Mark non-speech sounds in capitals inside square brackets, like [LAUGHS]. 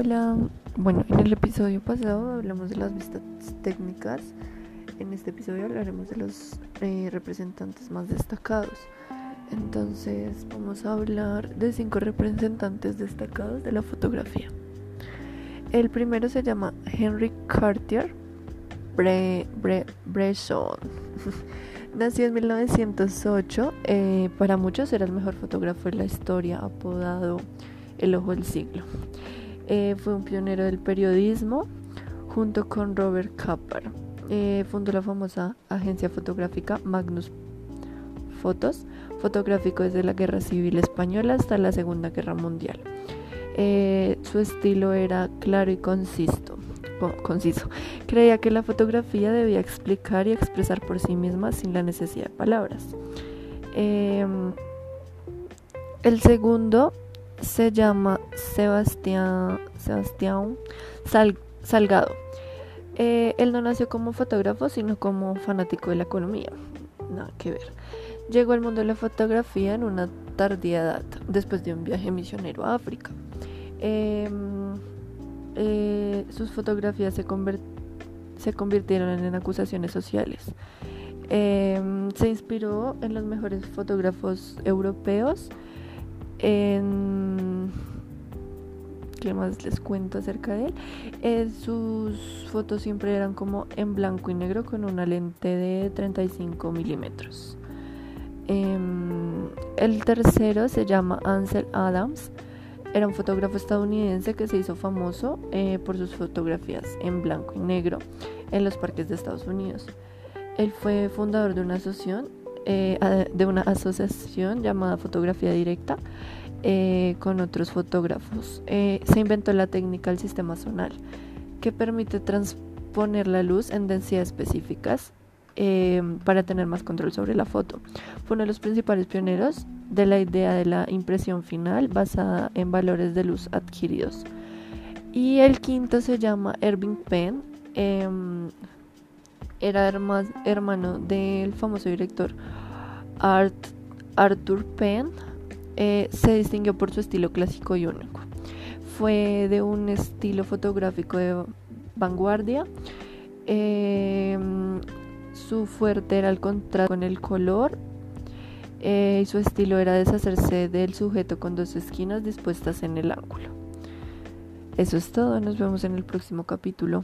Hola, bueno, en el episodio pasado hablamos de las vistas técnicas. En este episodio hablaremos de los eh, representantes más destacados. Entonces vamos a hablar de cinco representantes destacados de la fotografía. El primero se llama Henry Cartier Bresson. [LAUGHS] Nació en 1908. Eh, para muchos era el mejor fotógrafo de la historia, apodado el ojo del siglo. Eh, fue un pionero del periodismo junto con Robert Capa. Eh, fundó la famosa agencia fotográfica Magnus Fotos, fotográfico desde la Guerra Civil Española hasta la Segunda Guerra Mundial. Eh, su estilo era claro y conciso. conciso. Creía que la fotografía debía explicar y expresar por sí misma sin la necesidad de palabras. Em, el segundo se llama Sebastián, Sebastián Salgado. Eh, él no nació como fotógrafo, sino como fanático de la economía. Nada que ver. Llegó al mundo de la fotografía en una tardía edad, después de un viaje misionero a África. Em, eh, sus fotografías se, se, convirtieron en acusaciones sociales. Em, se inspiró en los mejores fotógrafos europeos ¿Qué más les cuento acerca de él? Sus fotos siempre eran como en blanco y negro con una lente de 35 milímetros. Em, el tercero se llama Ansel Adams. Era un fotógrafo estadounidense que se hizo famoso eh, por sus fotografías en blanco y negro en los parques de Estados Unidos. Él fue fundador de una asociación eh, de una asociación llamada Fotografía Directa eh, con otros fotógrafos. Eh, se inventó la técnica del sistema zonal que permite transponer la luz en densidades específicas para tener más control sobre la foto. Fue uno de los principales pioneros de la idea de la impresión final basada en valores de luz adquiridos. Y el quinto se llama Irving Penn. Era hermano del famoso director Art, Arthur Penn. Eh, se distinguió por su estilo clásico y único. Fue de un estilo fotográfico de vanguardia. Em, su fuerte era el contraste con el color. Eh, y su estilo era deshacerse del sujeto con dos esquinas dispuestas en el ángulo. Eso es todo, nos vemos en el próximo capítulo.